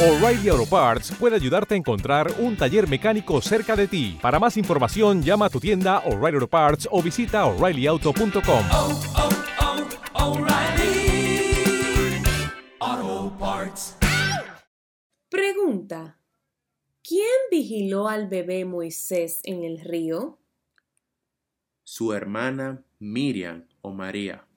O'Reilly Auto Parts puede ayudarte a encontrar un taller mecánico cerca de ti. Para más información, llama a tu tienda O'Reilly Auto Parts o visita oreillyauto.com. oh, oh, Pregunta. ¿Quién vigiló al bebé Moisés en el río? Su hermana Miriam o María.